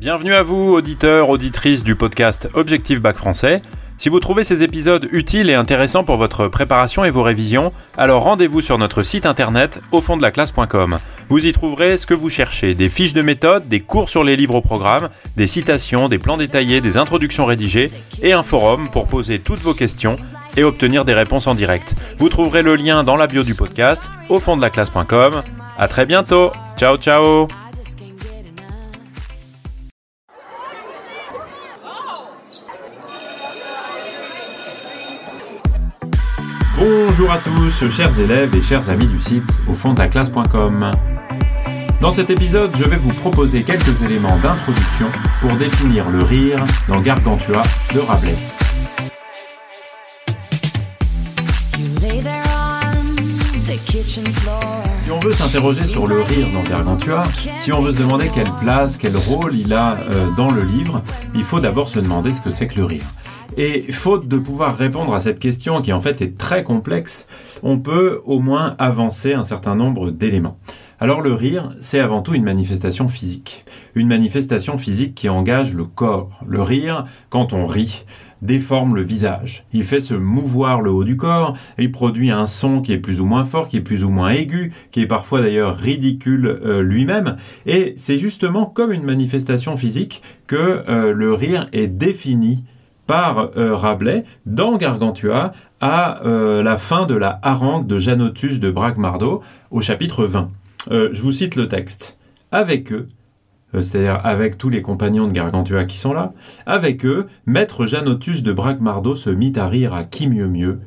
Bienvenue à vous, auditeurs, auditrices du podcast Objectif Bac Français. Si vous trouvez ces épisodes utiles et intéressants pour votre préparation et vos révisions, alors rendez-vous sur notre site internet au fond de la classe.com. Vous y trouverez ce que vous cherchez, des fiches de méthode, des cours sur les livres au programme, des citations, des plans détaillés, des introductions rédigées et un forum pour poser toutes vos questions et obtenir des réponses en direct. Vous trouverez le lien dans la bio du podcast au fond de la classe.com. À très bientôt. Ciao ciao. Bonjour à tous, chers élèves et chers amis du site au fond de la classe.com. Dans cet épisode, je vais vous proposer quelques éléments d'introduction pour définir le rire dans Gargantua de Rabelais. Si on veut s'interroger sur le rire dans Gargantua, si on veut se demander quelle place, quel rôle il a euh, dans le livre, il faut d'abord se demander ce que c'est que le rire. Et faute de pouvoir répondre à cette question qui en fait est très complexe, on peut au moins avancer un certain nombre d'éléments. Alors le rire, c'est avant tout une manifestation physique. Une manifestation physique qui engage le corps. Le rire, quand on rit, déforme le visage. Il fait se mouvoir le haut du corps, il produit un son qui est plus ou moins fort, qui est plus ou moins aigu, qui est parfois d'ailleurs ridicule euh, lui-même, et c'est justement comme une manifestation physique que euh, le rire est défini par euh, Rabelais dans Gargantua à euh, la fin de la harangue de Janotus de Bragmardo au chapitre 20. Euh, je vous cite le texte. Avec eux, c'est-à-dire avec tous les compagnons de Gargantua qui sont là, avec eux, maître Janotus de Bragmardo se mit à rire à qui mieux mieux.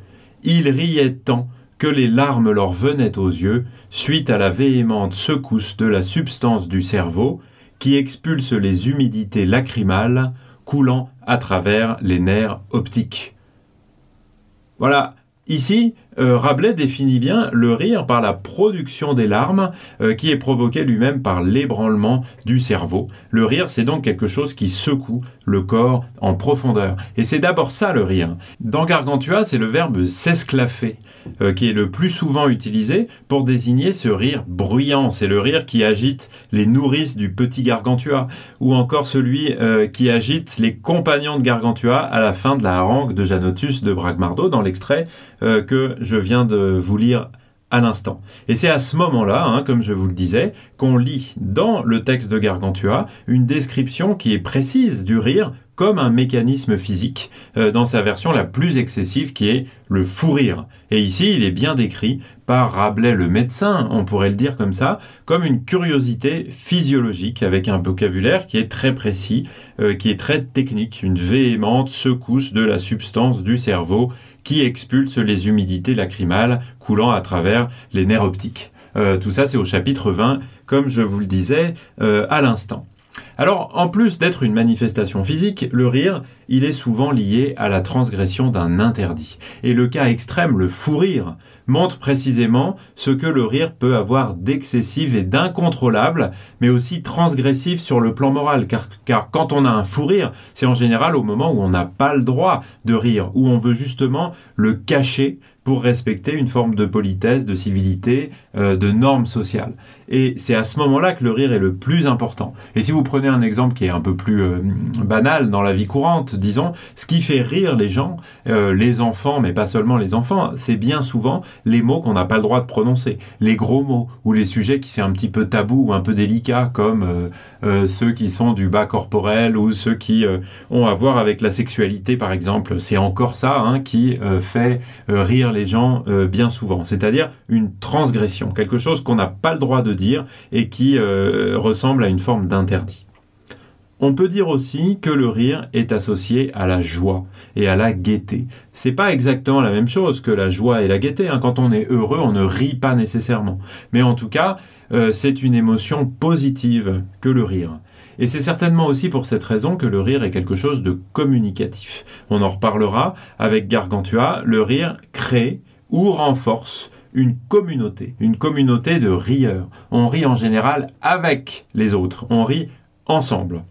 Il riait tant que les larmes leur venaient aux yeux, suite à la véhémente secousse de la substance du cerveau, qui expulse les humidités lacrymales, coulant à travers les nerfs optiques. Voilà, ici, euh, Rabelais définit bien le rire par la production des larmes euh, qui est provoquée lui-même par l'ébranlement du cerveau. Le rire, c'est donc quelque chose qui secoue le corps en profondeur. Et c'est d'abord ça le rire. Dans Gargantua, c'est le verbe s'esclaffer euh, qui est le plus souvent utilisé pour désigner ce rire bruyant. C'est le rire qui agite les nourrices du petit Gargantua ou encore celui qui agite les compagnons de Gargantua à la fin de la harangue de Janotus de Bragmardo dans l'extrait que je viens de vous lire à l'instant. Et c'est à ce moment-là, hein, comme je vous le disais, qu'on lit dans le texte de Gargantua une description qui est précise du rire comme un mécanisme physique euh, dans sa version la plus excessive qui est le fou rire. Et ici, il est bien décrit par Rabelais le médecin, on pourrait le dire comme ça, comme une curiosité physiologique avec un vocabulaire qui est très précis, euh, qui est très technique, une véhémente secousse de la substance du cerveau qui expulse les humidités lacrymales coulant à travers les nerfs optiques. Euh, tout ça, c'est au chapitre 20, comme je vous le disais à l'instant. Alors, en plus d'être une manifestation physique, le rire, il est souvent lié à la transgression d'un interdit. Et le cas extrême, le fou rire, montre précisément ce que le rire peut avoir d'excessif et d'incontrôlable, mais aussi transgressif sur le plan moral. Car, quand on a un fou rire, c'est en général au moment où on n'a pas le droit de rire, où on veut justement le cacher pour respecter une forme de politesse, de civilité, euh, de normes sociales. Et c'est à ce moment-là que le rire est le plus important. Et si vous prenez un exemple qui est un peu plus euh, banal dans la vie courante, disons, ce qui fait rire les gens, euh, les enfants, mais pas seulement les enfants, c'est bien souvent les mots qu'on n'a pas le droit de prononcer, les gros mots ou les sujets qui sont un petit peu tabous ou un peu délicats, comme ceux qui sont du bas corporel ou ceux qui ont à voir avec la sexualité, par exemple. C'est encore ça hein, qui fait rire les gens euh, bien souvent, c'est-à-dire une transgression, quelque chose qu'on n'a pas le droit de dire et qui euh, ressemble à une forme d'interdit. On peut dire aussi que le rire est associé à la joie et à la gaieté. C'est pas exactement la même chose que la joie et la gaieté. Hein. Quand on est heureux, on ne rit pas nécessairement. Mais en tout cas, euh, c'est une émotion positive que le rire. Et c'est certainement aussi pour cette raison que le rire est quelque chose de communicatif. On en reparlera avec Gargantua, le rire crée ou renforce une communauté, une communauté de rieurs. On rit en général avec les autres, on rit ensemble.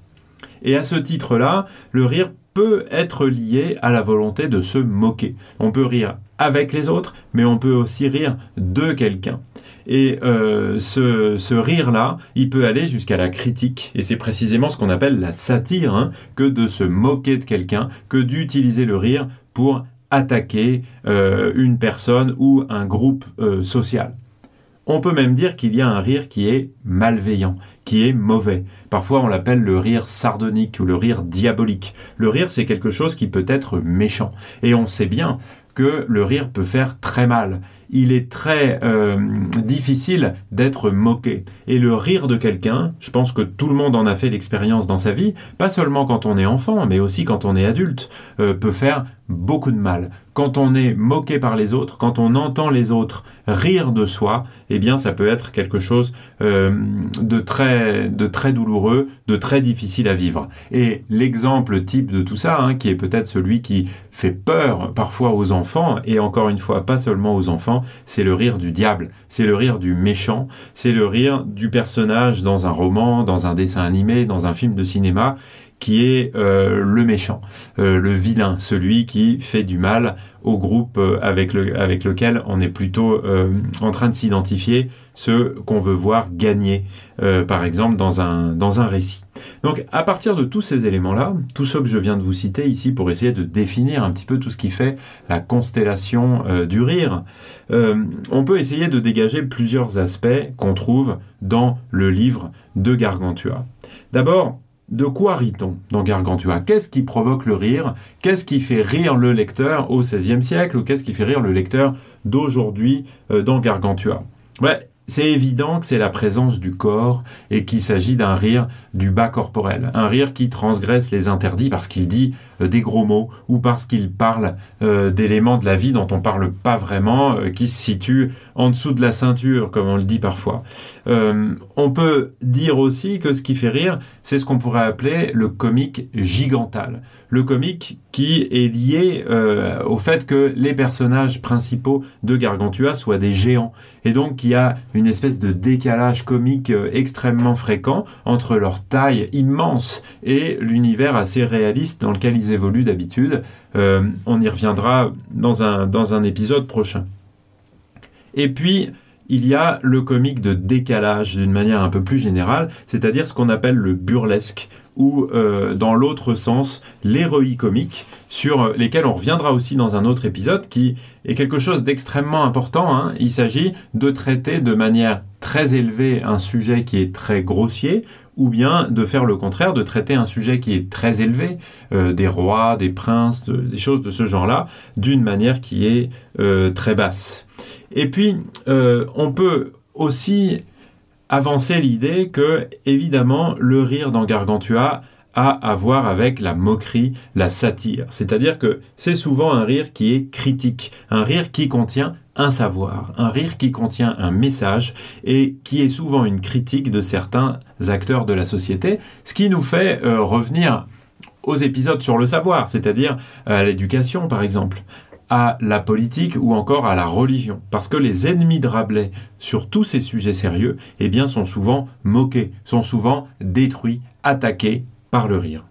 Et à ce titre-là, le rire peut être lié à la volonté de se moquer. On peut rire avec les autres, mais on peut aussi rire de quelqu'un. Et euh, ce, rire-là, il peut aller jusqu'à la critique. Et c'est précisément ce qu'on appelle la satire, hein, que de se moquer de quelqu'un, que d'utiliser le rire pour attaquer euh, une personne ou un groupe euh, social. On peut même dire qu'il y a un rire qui est malveillant, est mauvais. Parfois on l'appelle le rire sardonique ou le rire diabolique. Le rire c'est quelque chose qui peut être méchant. Et on sait bien que le rire peut faire très mal. Il est très euh, difficile d'être moqué. Et le rire de quelqu'un, je pense que tout le monde en a fait l'expérience dans sa vie, pas seulement quand on est enfant, mais aussi quand on est adulte, euh, peut faire beaucoup de mal. Quand on est moqué par les autres, quand on entend les autres rire de soi, eh bien ça peut être quelque chose euh, de très de très douloureux, de très difficile à vivre. Et l'exemple type de tout ça, hein, qui est peut-être celui qui fait peur parfois aux enfants, et encore une fois pas seulement aux enfants, c'est le rire du diable, c'est le rire du méchant, c'est le rire du personnage dans un roman, dans un dessin animé, dans un film de cinéma, qui est euh, le méchant, euh, le vilain, celui qui fait du mal au groupe euh, avec, le, avec lequel on est plutôt en train de s'identifier, ce qu'on veut voir gagner, par exemple, dans un, dans un récit. Donc à partir de tous ces éléments-là, tous ceux que je viens de vous citer ici pour essayer de définir un petit peu tout ce qui fait la constellation du rire, on peut essayer de dégager plusieurs aspects qu'on trouve dans le livre de Gargantua. D'abord, de quoi rit-on dans Gargantua? Qu'est-ce qui provoque le rire? Qu'est-ce qui fait rire le lecteur au XVIe siècle ou qu'est-ce qui fait rire le lecteur d'aujourd'hui euh, dans Gargantua? C'est évident que c'est la présence du corps et qu'il s'agit d'un rire du bas corporel, un rire qui transgresse les interdits parce qu'il dit des gros mots ou parce qu'il parle euh, d'éléments de la vie dont on parle pas vraiment, euh, qui se situent en dessous de la ceinture, comme on le dit parfois. on peut dire aussi que ce qui fait rire, c'est ce qu'on pourrait appeler le comique gigantal. Le comique qui est lié au fait que les personnages principaux de Gargantua soient des géants et donc qu'il y a une espèce de décalage comique extrêmement fréquent entre leur taille immense et l'univers assez réaliste dans lequel ils d'habitude. Euh, on y reviendra dans un, dans épisode prochain. Et puis, il y a le comique de décalage d'une manière un peu plus générale, c'est-à-dire ce qu'on appelle le burlesque, ou euh, dans l'autre sens, l'héroïque comique, sur lesquels on reviendra aussi dans un autre épisode, qui est quelque chose d'extrêmement important. Hein. Il s'agit de traiter de manière très élevée un sujet qui est très grossier, ou bien de faire le contraire, de traiter un sujet qui est très élevé, euh, des rois, des princes, des choses de ce genre-là, d'une manière qui est euh, très basse. Et puis, euh, on peut aussi avancer l'idée que, évidemment, le rire dans Gargantua a à voir avec la moquerie, la satire. C'est-à-dire que c'est souvent un rire qui est critique, un rire qui contient un savoir, un rire qui contient un message et qui est souvent une critique de certains acteurs de la société, ce qui nous fait euh, revenir aux épisodes sur le savoir, c'est-à-dire euh, à l'éducation par exemple, à la politique ou encore à la religion. Parce que les ennemis de Rabelais sur tous ces sujets sérieux, eh bien, sont souvent moqués, sont souvent détruits, attaqués par le rire.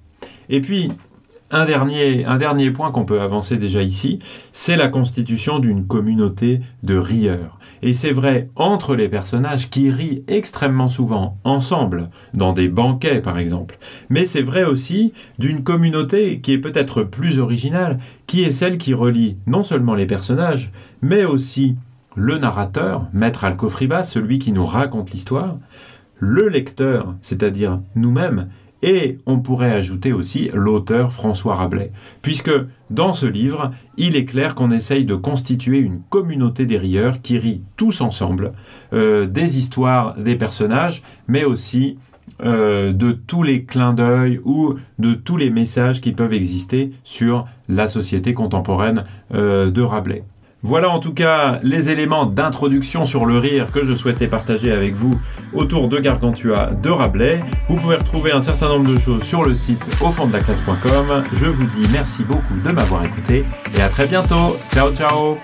Et puis, un dernier, point qu'on peut avancer déjà ici, c'est la constitution d'une communauté de rieurs. Et c'est vrai entre les personnages qui rient extrêmement souvent ensemble, dans des banquets par exemple. Mais c'est vrai aussi d'une communauté qui est peut-être plus originale, qui est celle qui relie non seulement les personnages, mais aussi le narrateur, maître Alcofribas, celui qui nous raconte l'histoire, le lecteur, c'est-à-dire nous-mêmes, et on pourrait ajouter aussi l'auteur François Rabelais, puisque dans ce livre, il est clair qu'on essaye de constituer une communauté des rieurs qui rient tous ensemble euh, des histoires des personnages, mais aussi euh, de tous les clins d'œil ou de tous les messages qui peuvent exister sur la société contemporaine euh, de Rabelais. Voilà en tout cas les éléments d'introduction sur le rire que je souhaitais partager avec vous autour de Gargantua de Rabelais. Vous pouvez retrouver un certain nombre de choses sur le site au fond de la classe.com. Je vous dis merci beaucoup de m'avoir écouté et à très bientôt. Ciao ciao